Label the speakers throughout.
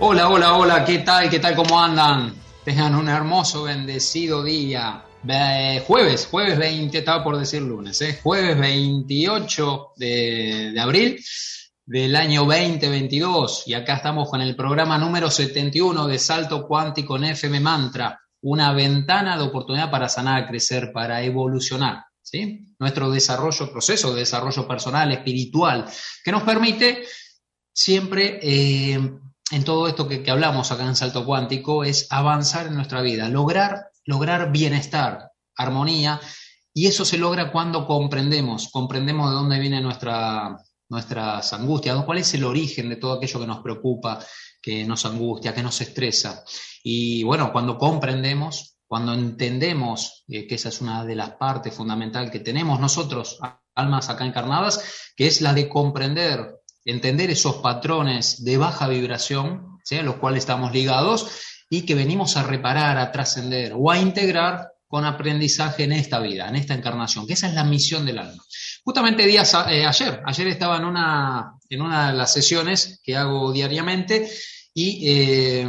Speaker 1: Hola, hola, hola, ¿qué tal? ¿Qué tal? ¿Cómo andan? Tengan un hermoso, bendecido día. jueves, jueves 20, estaba por decir lunes, ¿eh? jueves 28 de, abril del año 2022 y acá estamos con el programa número 71 de Salto Cuántico en FM Mantra, una ventana de oportunidad para sanar, crecer, para evolucionar. ¿sí? Nuestro desarrollo, proceso de desarrollo personal, espiritual, que nos permite siempre eh, en todo esto que, hablamos acá en Salto Cuántico es avanzar en nuestra vida, lograr, lograr bienestar, armonía, y eso se logra cuando comprendemos, comprendemos de dónde viene nuestra, nuestras angustias, cuál es el origen de todo aquello que nos preocupa, que nos angustia, que nos estresa. Y bueno, cuando comprendemos, cuando entendemos eh, que esa es una de las partes fundamentales que tenemos nosotros, almas acá encarnadas, que es la de comprender entender esos patrones de baja vibración, a los cuales estamos ligados, y que venimos a reparar, a trascender o a integrar con aprendizaje en esta vida, en esta encarnación, que esa es la misión del alma. Justamente días eh, ayer, ayer estaba en una, en una de las sesiones que hago diariamente y eh,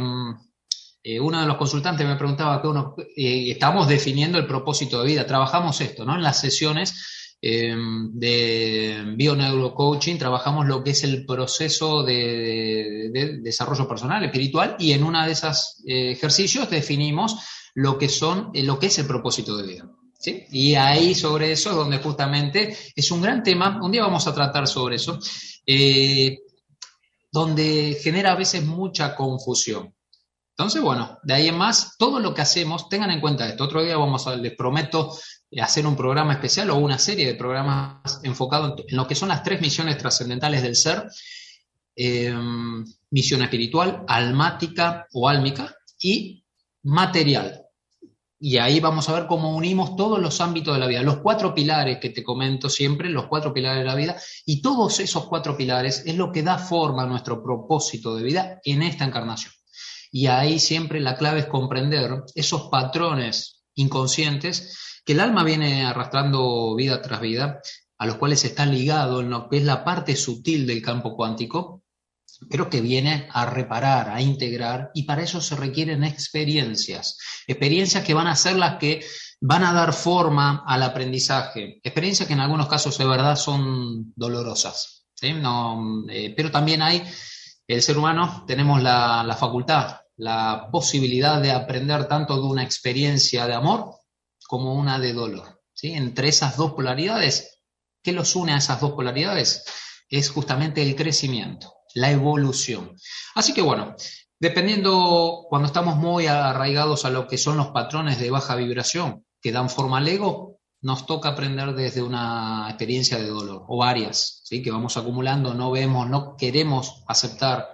Speaker 1: eh, uno de los consultantes me preguntaba que uno, estamos definiendo el propósito de vida, trabajamos esto, ¿no? En las sesiones eh, de Bioneurocoaching trabajamos lo que es el proceso de, desarrollo personal, espiritual, y en uno de esos eh, ejercicios definimos lo que son, eh, lo que es el propósito de vida. Y ahí sobre eso es donde justamente es un gran tema, un día vamos a tratar sobre eso, donde genera a veces mucha confusión. Entonces, bueno, de ahí en más, todo lo que hacemos, tengan en cuenta esto. Otro día vamos a, les prometo, hacer un programa especial o una serie de programas enfocados en lo que son las tres misiones trascendentales del ser, eh, misión espiritual, almática o álmica y material. Y ahí vamos a ver cómo unimos todos los ámbitos de la vida, los cuatro pilares que te comento siempre, los cuatro pilares de la vida, y todos esos cuatro pilares es lo que da forma a nuestro propósito de vida en esta encarnación. Y ahí siempre la clave es comprender esos patrones inconscientes que el alma viene arrastrando vida tras vida, a los cuales está ligado en lo que es la parte sutil del campo cuántico, pero que viene a reparar, a integrar, y para eso se requieren experiencias, experiencias que van a ser las que van a dar forma al aprendizaje, experiencias que en algunos casos de verdad son dolorosas, no, eh, pero también hay, el ser humano, tenemos la, la facultad, la posibilidad de aprender tanto de una experiencia de amor como una de dolor. ¿sí? Entre esas dos polaridades, ¿qué los une a esas dos polaridades? Es justamente el crecimiento, la evolución. Así que bueno, dependiendo cuando estamos muy arraigados a lo que son los patrones de baja vibración que dan forma al ego, nos toca aprender desde una experiencia de dolor o varias, ¿sí? que vamos acumulando, no vemos, no queremos aceptar,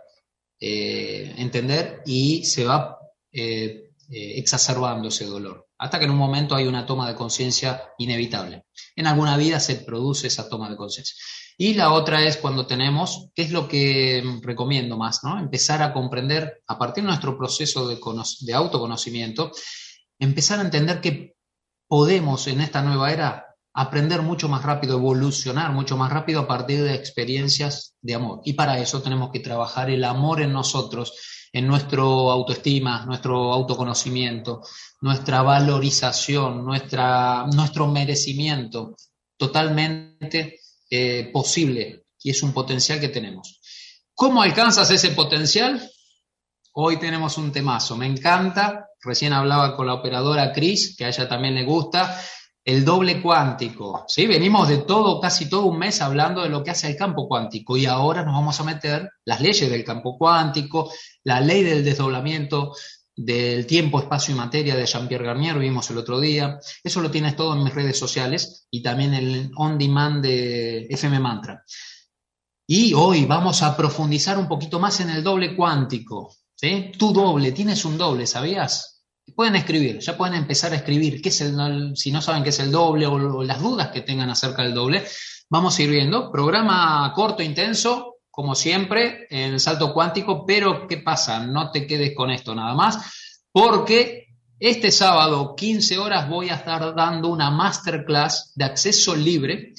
Speaker 1: eh, entender y se va eh, eh, exacerbando ese dolor hasta que en un momento hay una toma de conciencia inevitable. En alguna vida se produce esa toma de conciencia. Y la otra es cuando tenemos, ¿qué es lo que recomiendo más? ¿no? Empezar a comprender, a partir de nuestro proceso de, de autoconocimiento, empezar a entender que podemos en esta nueva era aprender mucho más rápido, evolucionar mucho más rápido a partir de experiencias de amor. Y para eso tenemos que trabajar el amor en nosotros en nuestro autoestima, nuestro autoconocimiento, nuestra valorización, nuestra, nuestro merecimiento, totalmente eh, posible y es un potencial que tenemos. ¿Cómo alcanzas ese potencial? Hoy tenemos un temazo, me encanta, recién hablaba con la operadora Cris, que a ella también le gusta, el doble cuántico. ¿sí? Venimos de todo, casi todo un mes hablando de lo que hace el campo cuántico y ahora nos vamos a meter las leyes del campo cuántico, la ley del desdoblamiento del tiempo, espacio y materia de Jean-Pierre Garnier, vimos el otro día. Eso lo tienes todo en mis redes sociales y también el on demand de FM Mantra. Y hoy vamos a profundizar un poquito más en el doble cuántico. ¿sí? Tu doble, tienes un doble, ¿sabías? pueden escribir, ya pueden empezar a escribir qué es el, si no saben qué es el doble o, las dudas que tengan acerca del doble, vamos a ir viendo. Programa corto, intenso, como siempre, en salto cuántico, pero ¿qué pasa? No te quedes con esto nada más, porque este sábado, 15 horas, voy a estar dando una masterclass de acceso libre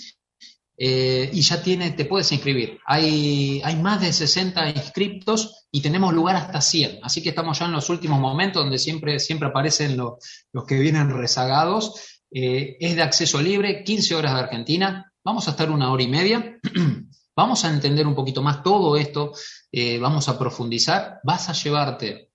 Speaker 1: eh, y ya tiene, te puedes inscribir. Hay, hay más de 60 inscriptos y tenemos lugar hasta 100. Así que estamos ya en los últimos momentos donde siempre, siempre aparecen los, que vienen rezagados. Eh, es de acceso libre, 15 horas de Argentina. Vamos a estar una hora y media. vamos a entender un poquito más todo esto. Eh, vamos a profundizar. Vas a llevarte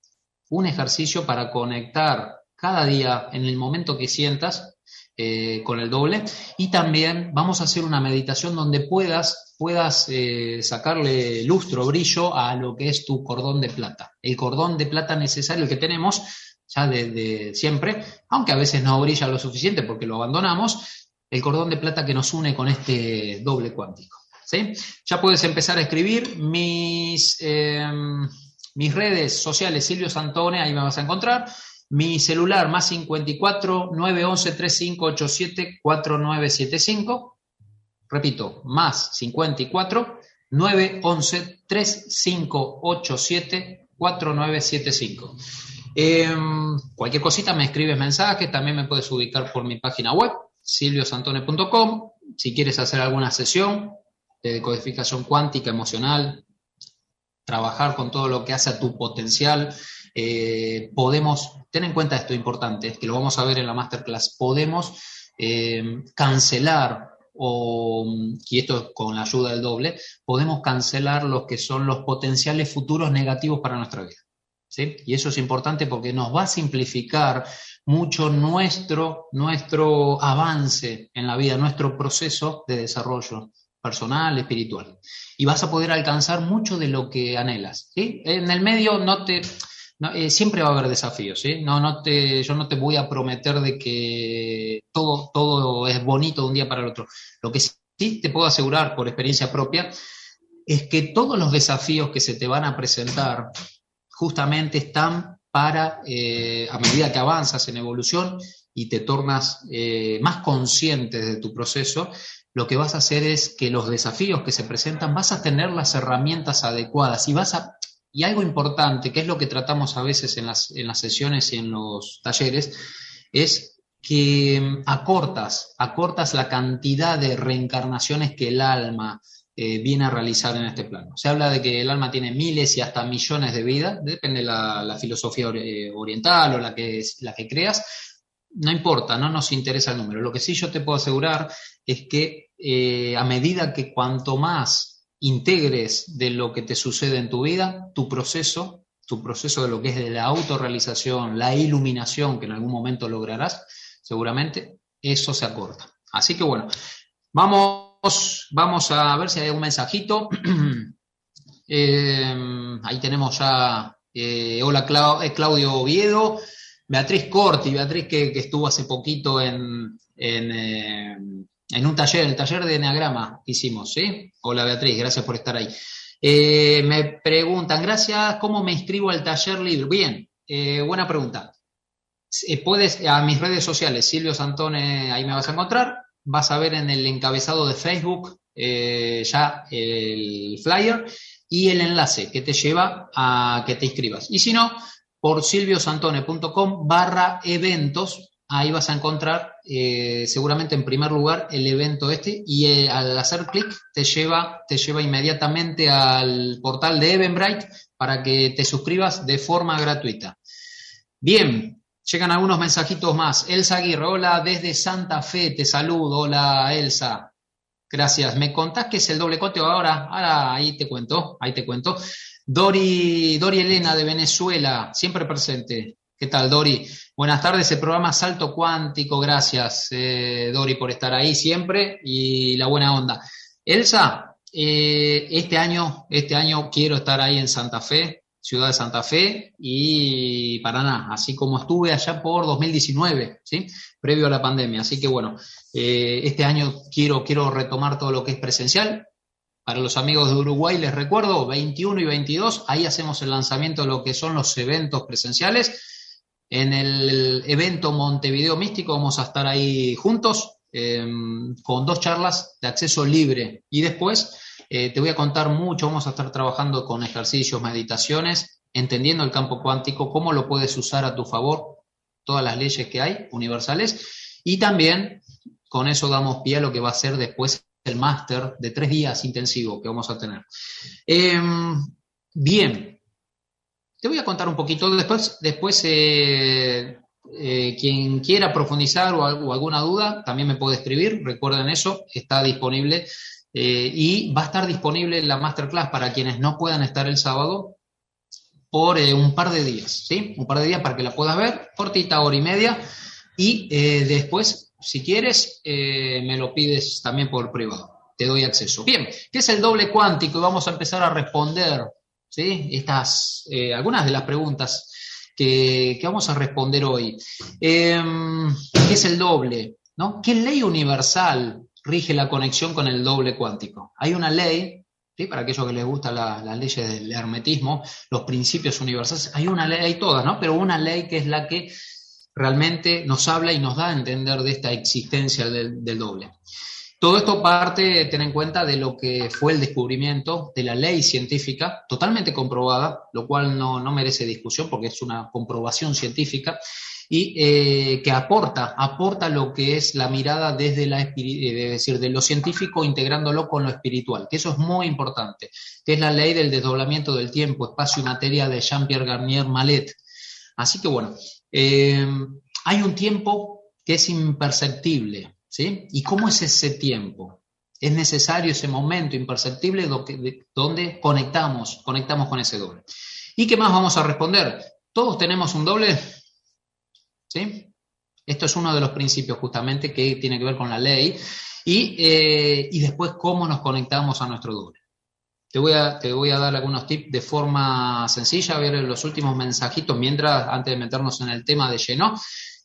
Speaker 1: un ejercicio para conectar cada día en el momento que sientas eh, con el doble. Y también vamos a hacer una meditación donde puedas, puedas eh, sacarle lustro, brillo a lo que es tu cordón de plata. El cordón de plata necesario, que tenemos ya desde siempre, aunque a veces no brilla lo suficiente porque lo abandonamos, el cordón de plata que nos une con este doble cuántico. ¿Sí? Ya puedes empezar a escribir mis, em, mis redes sociales, Silvio Santone, ahí me vas a encontrar. Mi celular más 54 911 3587 4975. Repito, más 54 911 3587 4975. cualquier cosita me escribes mensaje, también me puedes ubicar por mi página web, silviosantone.com. Si quieres hacer alguna sesión de decodificación cuántica, emocional, trabajar con todo lo que hace a tu potencial, eh, podemos, ten en cuenta esto importante, que lo vamos a ver en la masterclass, podemos eh, cancelar o, y esto con la ayuda del doble, podemos cancelar los que son los potenciales futuros negativos para nuestra vida. ¿sí? Y eso es importante porque nos va a simplificar mucho nuestro, nuestro avance en la vida, nuestro proceso de desarrollo personal, espiritual. Y vas a poder alcanzar mucho de lo que anhelas. En el medio no te, eh, siempre va a haber desafíos. No, no te, yo no te voy a prometer de que todo, todo es bonito de un día para el otro. Lo que sí te puedo asegurar por experiencia propia es que todos los desafíos que se te van a presentar justamente están para, eh, a medida que avanzas en evolución y te tornas eh, más consciente de tu proceso, lo que vas a hacer es que los desafíos que se presentan vas a tener las herramientas adecuadas y vas a y algo importante, que es lo que tratamos a veces en las, en las sesiones y en los talleres, es que acortas, acortas la cantidad de reencarnaciones que el alma eh, viene a realizar en este plano. Se habla de que el alma tiene miles y hasta millones de vidas, depende de la, filosofía eh, oriental o la que, la que creas, no importa, no nos interesa el número. Lo que sí yo te puedo asegurar es que eh, a medida que cuanto más integres de lo que te sucede en tu vida, tu proceso, tu proceso de lo que es de la autorrealización, la iluminación que en algún momento lograrás, seguramente eso se acorta. Así que bueno, vamos, vamos a ver si hay un mensajito. Eh, ahí tenemos ya, eh, hola Claudio Oviedo, Beatriz Corti, Beatriz que, estuvo hace poquito en en un taller, el taller de Enneagrama hicimos, ¿sí? Hola Beatriz, gracias por estar ahí. Eh, me preguntan, gracias, ¿cómo me inscribo al taller libre? Bien, eh, buena pregunta. Eh, puedes, a mis redes sociales, Silvio Santone, ahí me vas a encontrar. Vas a ver en el encabezado de Facebook ya el flyer y el enlace que te lleva a que te inscribas. Y si no, por silviosantone.com barra eventos ahí vas a encontrar eh, seguramente en primer lugar el evento este y eh, al hacer clic te lleva, te lleva inmediatamente al portal de Eventbrite para que te suscribas de forma gratuita. Bien, llegan algunos mensajitos más. Elsa Aguirre, hola desde Santa Fe, te saludo. Hola Elsa. Gracias. ¿Me contás qué es el doble coteo ahora? Ahora ahí te cuento, ahí te cuento. Dori, Dori Elena de Venezuela, siempre presente. ¿Qué tal, Dori? Buenas tardes, el programa Salto Cuántico. Gracias, eh, Dori, por estar ahí siempre y la buena onda. Elsa, eh, este año, este año quiero estar ahí en Santa Fe, ciudad de Santa Fe y Paraná, así como estuve allá por 2019, ¿sí? Previo a la pandemia. Así que bueno, eh, este año quiero, quiero retomar todo lo que es presencial. Para los amigos de Uruguay les recuerdo, 21 y 22, ahí hacemos el lanzamiento de lo que son los eventos presenciales en el evento Montevideo Místico vamos a estar ahí juntos em, con dos charlas de acceso libre. Y después eh, te voy a contar mucho, vamos a estar trabajando con ejercicios, meditaciones, entendiendo el campo cuántico, cómo lo puedes usar a tu favor, todas las leyes que hay universales. Y también con eso damos pie a lo que va a ser después el máster de tres días intensivo que vamos a tener. Em, bien, te voy a contar un poquito, después, después eh, eh, quien quiera profundizar o, alguna duda, también me puede escribir, recuerden eso, está disponible eh, y va a estar disponible la masterclass para quienes no puedan estar el sábado por un par de días, ¿sí? Un par de días para que la puedas ver, cortita, hora y media, y después, si quieres, me lo pides también por privado te doy acceso. Bien, ¿qué es el doble cuántico? Y vamos a empezar a responder ¿sí? Estas, eh, algunas de las preguntas que, vamos a responder hoy. Em, ¿Qué es el doble? ¿no? ¿Qué ley universal rige la conexión con el doble cuántico? Hay una ley, ¿sí? para aquellos que les gustan las leyes del hermetismo, los principios universales, hay una ley, hay todas, ¿no? pero una ley que es la que realmente nos habla y nos da a entender de esta existencia del doble. Todo esto parte, ten en cuenta, de lo que fue el descubrimiento de la ley científica, totalmente comprobada, lo cual no, merece discusión porque es una comprobación científica, y eh, que aporta, aporta lo que es la mirada desde la es decir, de lo científico integrándolo con lo espiritual, que eso es muy importante, que es la ley del desdoblamiento del tiempo, espacio y materia de Jean-Pierre Garnier Mallet. Así que bueno, eh, hay un tiempo que es imperceptible, ¿sí? ¿Y cómo es ese tiempo? Es necesario ese momento imperceptible donde conectamos, conectamos con ese doble. ¿Y qué más vamos a responder? ¿Todos tenemos un doble? ¿Sí? Esto es uno de los principios justamente que tiene que ver con la ley y, eh, después cómo nos conectamos a nuestro doble. Te voy, a, te voy a dar algunos tips de forma sencilla, a ver los últimos mensajitos mientras, antes de meternos en el tema de lleno.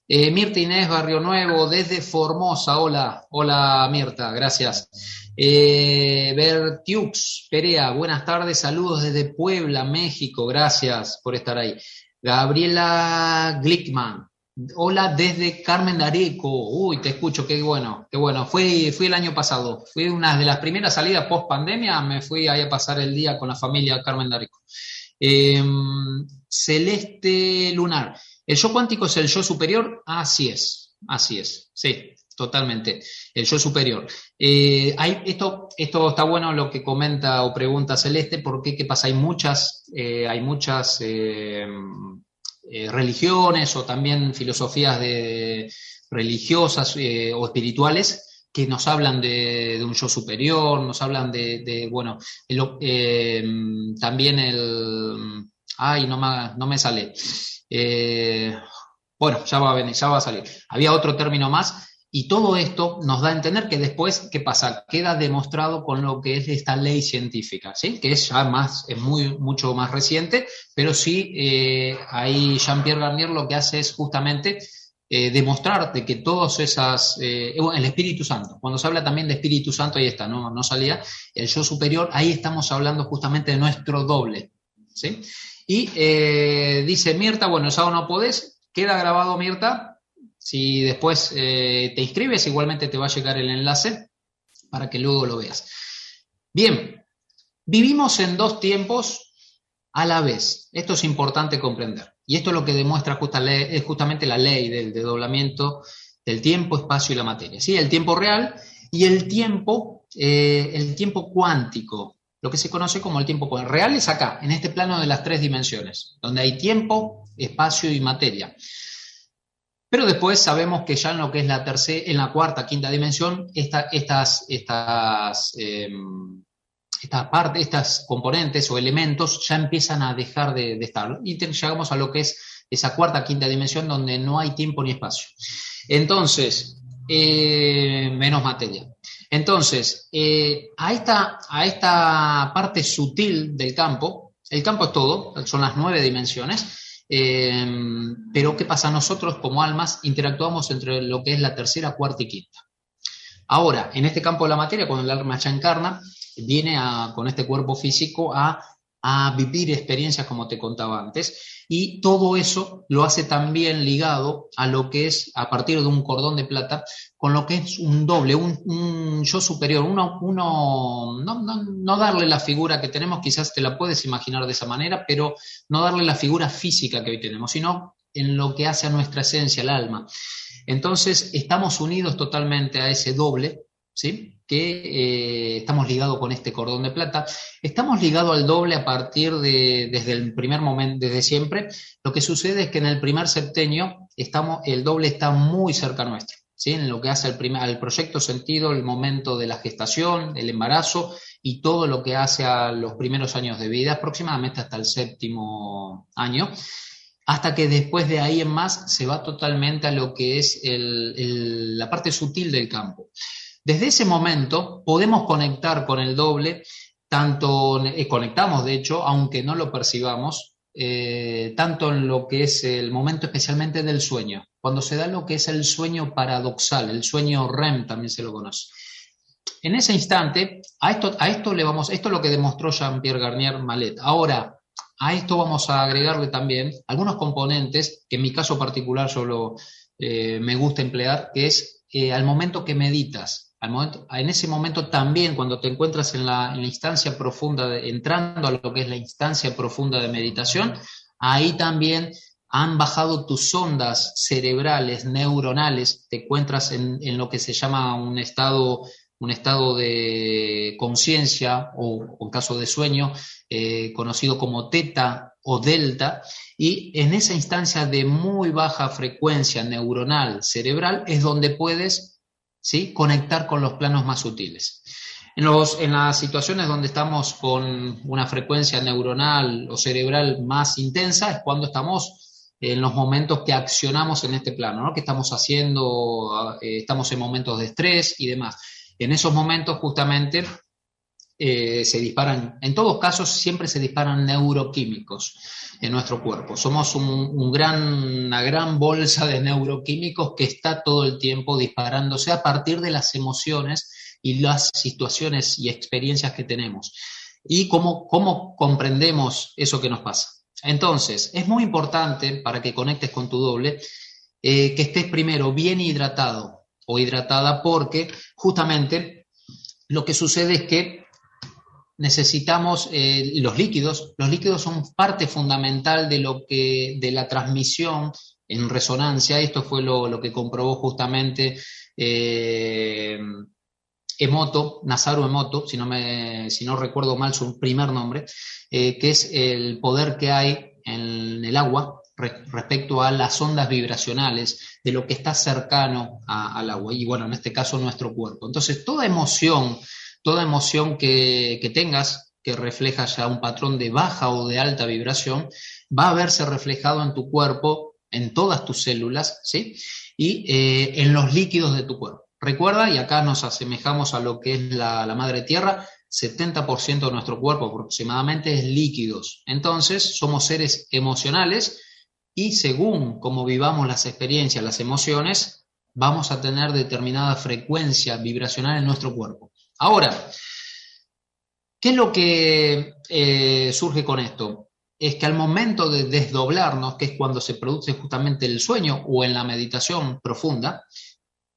Speaker 1: Eh, Mirta Inés Barrio Nuevo, desde Formosa. Hola, hola Mirta, gracias. Eh, Bertiux Perea, buenas tardes, saludos desde Puebla, México, gracias por estar ahí. Gabriela Glickman, hola desde Carmen de. Uy, te escucho, qué bueno, qué bueno. Fui, fui el año pasado, fui una de las primeras salidas post pandemia, me fui ahí a pasar el día con la familia Carmen de Areco. Em, Celeste Lunar. ¿El yo cuántico es el yo superior? Así es, así es, sí, totalmente. El yo superior. Eh, hay, esto, esto está bueno lo que comenta o pregunta Celeste, porque qué pasa, hay muchas, eh, hay muchas eh, religiones o también filosofías de, religiosas o espirituales que nos hablan de, un yo superior, nos hablan de, bueno, también el, ay, no me, no me sale. Eh, bueno, ya va a venir, ya va a salir. Había otro término más y todo esto nos da a entender que después, ¿qué pasa? Queda demostrado con lo que es esta ley científica, ¿sí? Que es ya más, es muy, mucho más reciente, pero sí, eh, ahí Jean-Pierre Garnier lo que hace es justamente eh, demostrarte que todas esas, el Espíritu Santo, cuando se habla también de Espíritu Santo, ahí está, no, no salía, el yo superior, ahí estamos hablando justamente de nuestro doble, Y eh, dice Mirta, bueno, ya no podés, queda grabado Mirta, si después eh, te inscribes, igualmente te va a llegar el enlace para que luego lo veas. Bien, vivimos en dos tiempos a la vez. Esto es importante comprender. Y esto es lo que demuestra es justamente la ley del desdoblamiento del tiempo, espacio y la materia. ¿sí? El tiempo real y el tiempo, eh, el tiempo cuántico lo que se conoce como el tiempo real es acá, en este plano de las tres dimensiones, donde hay tiempo, espacio y materia. Pero después sabemos que ya en lo que es la tercera, en la cuarta, quinta dimensión, estas, estas, em, estas partes, estas componentes o elementos ya empiezan a dejar de, estar. Y llegamos a lo que es esa cuarta, quinta dimensión donde no hay tiempo ni espacio. Entonces, eh, menos materia. Entonces, eh, a, esta, a esta parte sutil del campo, el campo es todo, son las nueve dimensiones, eh, pero ¿qué pasa? Nosotros como almas interactuamos entre lo que es la tercera, cuarta y quinta. Ahora, en este campo de la materia, cuando el alma ya encarna, viene con este cuerpo físico a a vivir experiencias como te contaba antes. Y todo eso lo hace también ligado a lo que es, a partir de un cordón de plata, con lo que es un doble, un, yo superior, uno, uno no, no, darle la figura que tenemos, quizás te la puedes imaginar de esa manera, pero no darle la figura física que hoy tenemos, sino en lo que hace a nuestra esencia, el alma. Entonces, estamos unidos totalmente a ese doble, ¿sí? Que eh, estamos ligados con este cordón de plata. Estamos ligados al doble a partir de, desde el primer momento, desde siempre. Lo que sucede es que en el primer septenio estamos, el doble está muy cerca nuestro, ¿sí? en lo que hace al, primer, al proyecto sentido, el momento de la gestación, el embarazo y todo lo que hace a los primeros años de vida, aproximadamente hasta el séptimo año hasta que después de ahí en más se va totalmente a lo que es la parte sutil del campo. Desde ese momento podemos conectar con el doble, tanto eh, conectamos de hecho, aunque no lo percibamos, eh, tanto en lo que es el momento especialmente del sueño, cuando se da lo que es el sueño paradoxal, el sueño REM también se lo conoce. En ese instante, a esto, a esto le vamos, esto es lo que demostró Jean-Pierre Garnier Malet. Ahora, a esto vamos a agregarle también algunos componentes que en mi caso particular solo eh, me gusta emplear, que es al momento que meditas, en ese momento también, cuando te encuentras en la, instancia profunda, entrando a lo que es la instancia profunda de meditación, ahí también han bajado tus ondas cerebrales, neuronales, te encuentras en, lo que se llama un estado, un estado de conciencia o, en caso de sueño, eh, conocido como teta o delta, y en esa instancia de muy baja frecuencia neuronal cerebral es donde puedes ¿sí? conectar con los planos más sutiles. En, los, en las situaciones donde estamos con una frecuencia neuronal o cerebral más intensa es cuando estamos en los momentos que accionamos en este plano, ¿no? que estamos haciendo, eh, estamos en momentos de estrés y demás. En esos momentos justamente eh, se disparan, en todos casos siempre se disparan neuroquímicos en nuestro cuerpo. Somos un, gran, una gran bolsa de neuroquímicos que está todo el tiempo disparándose a partir de las emociones y las situaciones y experiencias que tenemos. Y cómo, cómo comprendemos eso que nos pasa. Entonces, es muy importante para que conectes con tu doble eh, que estés primero bien hidratado o hidratada porque justamente lo que sucede es que necesitamos eh, los líquidos. Los líquidos son parte fundamental de lo que, de la transmisión en resonancia. Esto fue lo, que comprobó justamente eh, Emoto, Nazaru Emoto, si no, me, si no recuerdo mal su primer nombre, eh, que es el poder que hay en el agua respecto a las ondas vibracionales de lo que está cercano al agua y bueno, en este caso nuestro cuerpo. Entonces, toda emoción toda emoción que, tengas que refleja ya un patrón de baja o de alta vibración, va a verse reflejado en tu cuerpo, en todas tus células, ¿sí? Y eh, en los líquidos de tu cuerpo. Recuerda, y acá nos asemejamos a lo que es la, madre tierra, 70% de nuestro cuerpo aproximadamente es líquidos. Entonces, somos seres emocionales y según cómo vivamos las experiencias, las emociones, vamos a tener determinada frecuencia vibracional en nuestro cuerpo. Ahora, ¿qué es lo que eh, surge con esto? Es que al momento de desdoblarnos, que es cuando se produce justamente el sueño o en la meditación profunda,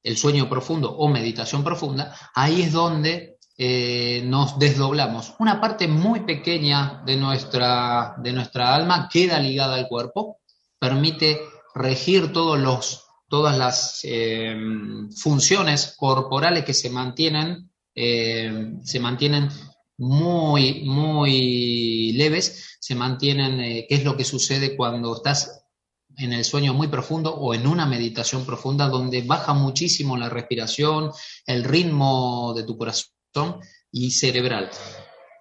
Speaker 1: el sueño profundo o meditación profunda, ahí es donde eh, nos desdoblamos. Una parte muy pequeña de nuestra, de nuestra alma queda ligada al cuerpo, permite regir todos los, todas las eh, funciones corporales que se mantienen eh, se mantienen muy, muy leves, se mantienen, eh, qué es lo que sucede cuando estás en el sueño muy profundo o en una meditación profunda donde baja muchísimo la respiración, el ritmo de tu corazón y cerebral.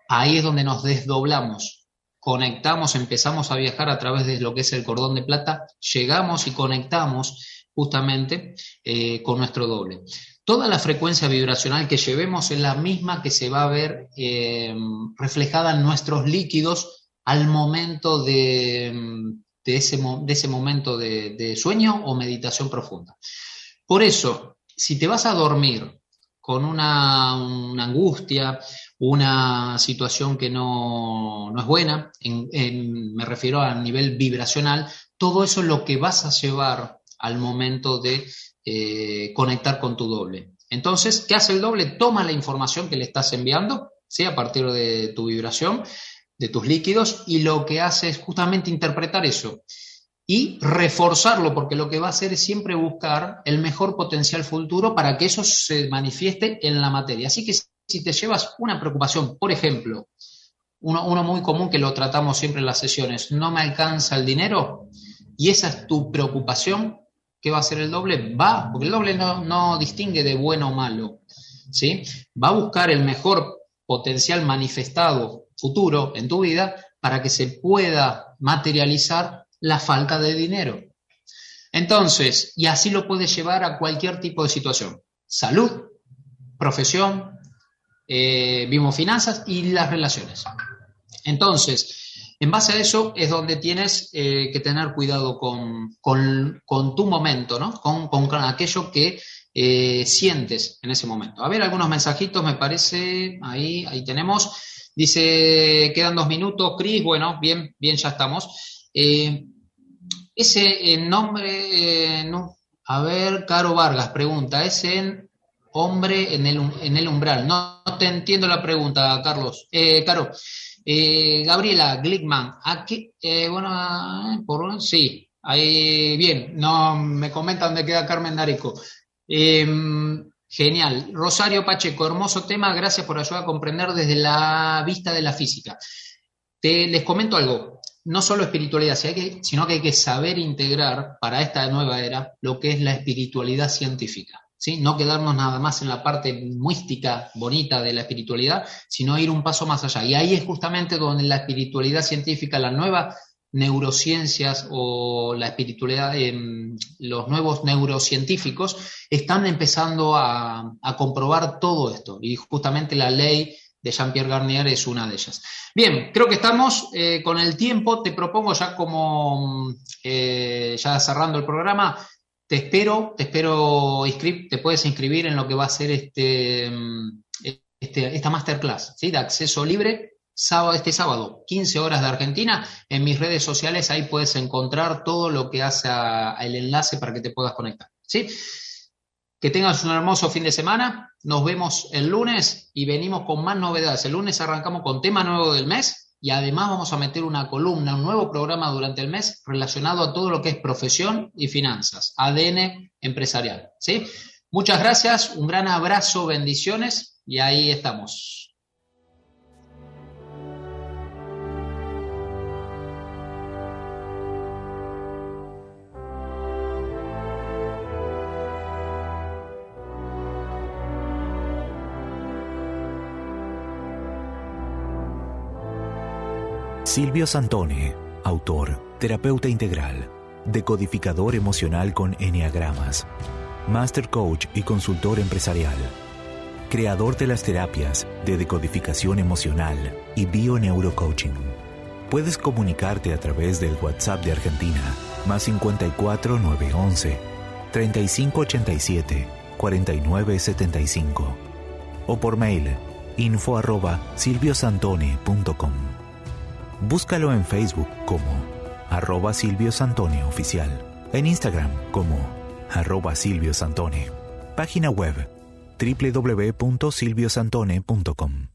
Speaker 1: Ahí es donde nos desdoblamos, conectamos, empezamos a viajar a través de lo que es el cordón de plata, llegamos y conectamos justamente eh, con nuestro doble toda la frecuencia vibracional que llevemos es la misma que se va a ver eh, reflejada en nuestros líquidos al momento de, ese, de ese, momento de, sueño o meditación profunda. Por eso, si te vas a dormir con una, angustia, una situación que no, es buena, me refiero a nivel vibracional, todo eso es lo que vas a llevar al momento de eh, conectar con tu doble. Entonces, ¿qué hace el doble? Toma la información que le estás enviando, ¿sí? a partir de tu vibración, de tus líquidos, y lo que hace es justamente interpretar eso. y reforzarlo, porque lo que va a hacer es siempre buscar el mejor potencial futuro para que eso se manifieste en la materia. Así que si te llevas una preocupación, por ejemplo, uno, muy común que lo tratamos siempre en las sesiones, no me alcanza el dinero y esa es tu preocupación, ¿qué va a ser el doble? Va, porque el doble no, no distingue de bueno o malo, ¿sí? Va a buscar el mejor potencial manifestado futuro en tu vida para que se pueda materializar la falta de dinero. Entonces, y así lo puedes llevar a cualquier tipo de situación. Salud, profesión, eh, finanzas y las relaciones. Entonces, en base a eso es donde tienes eh, que tener cuidado con, tu momento, ¿no? Con, aquello que eh, sientes en ese momento. A ver, algunos mensajitos, me parece, ahí, ahí tenemos. Dice, quedan dos minutos, Cris, bueno, bien, bien, ya estamos. Eh, ese nombre, no, a ver, Caro Vargas pregunta, ¿es en hombre en el, en el umbral? No, te entiendo la pregunta, Carlos. Eh, Caro, eh, Gabriela Glickman, aquí, eh, bueno, por sí, ahí, bien, no me comenta dónde queda Carmen Dareco. Em, genial. Rosario Pacheco, hermoso tema, gracias por ayudar a comprender desde la vista de la física. Te, les comento algo, no solo espiritualidad, sino que hay que saber integrar para esta nueva era lo que es la espiritualidad científica. No quedarnos nada más en la parte mística, bonita de la espiritualidad, sino ir un paso más allá. Y ahí es justamente donde la espiritualidad científica, la nueva neurociencias o la espiritualidad, em, los nuevos neurocientíficos están empezando a, comprobar todo esto. Y justamente la ley de Jean-Pierre Garnier es una de ellas. Bien, creo que estamos eh, con el tiempo. Te propongo ya como, eh, ya cerrando el programa, te espero, te espero, te puedes inscribir en lo que va a ser este, este esta masterclass, ¿sí? De acceso libre, sábado, este sábado, 15 horas de Argentina. En mis redes sociales ahí puedes encontrar todo lo que hace el enlace para que te puedas conectar, ¿sí? Que tengas un hermoso fin de semana. Nos vemos el lunes y venimos con más novedades. El lunes arrancamos con tema nuevo del mes y además vamos a meter una columna, un nuevo programa durante el mes relacionado a todo lo que es profesión y finanzas, ADN empresarial. ¿sí? Muchas gracias, un gran abrazo, bendiciones y ahí estamos.
Speaker 2: Silvio Santone, autor, terapeuta integral, decodificador emocional con enneagramas, master coach y consultor empresarial, creador de las terapias de decodificación emocional y bio-neurocoaching. Puedes comunicarte a través del WhatsApp de Argentina, más 54 911 3587 4975 o por mail info arroba silviosantone.com. Búscalo en Facebook como arroba Silvio Santone Oficial, en Instagram como arroba Silvio Santone, página web www.silviosantone.com.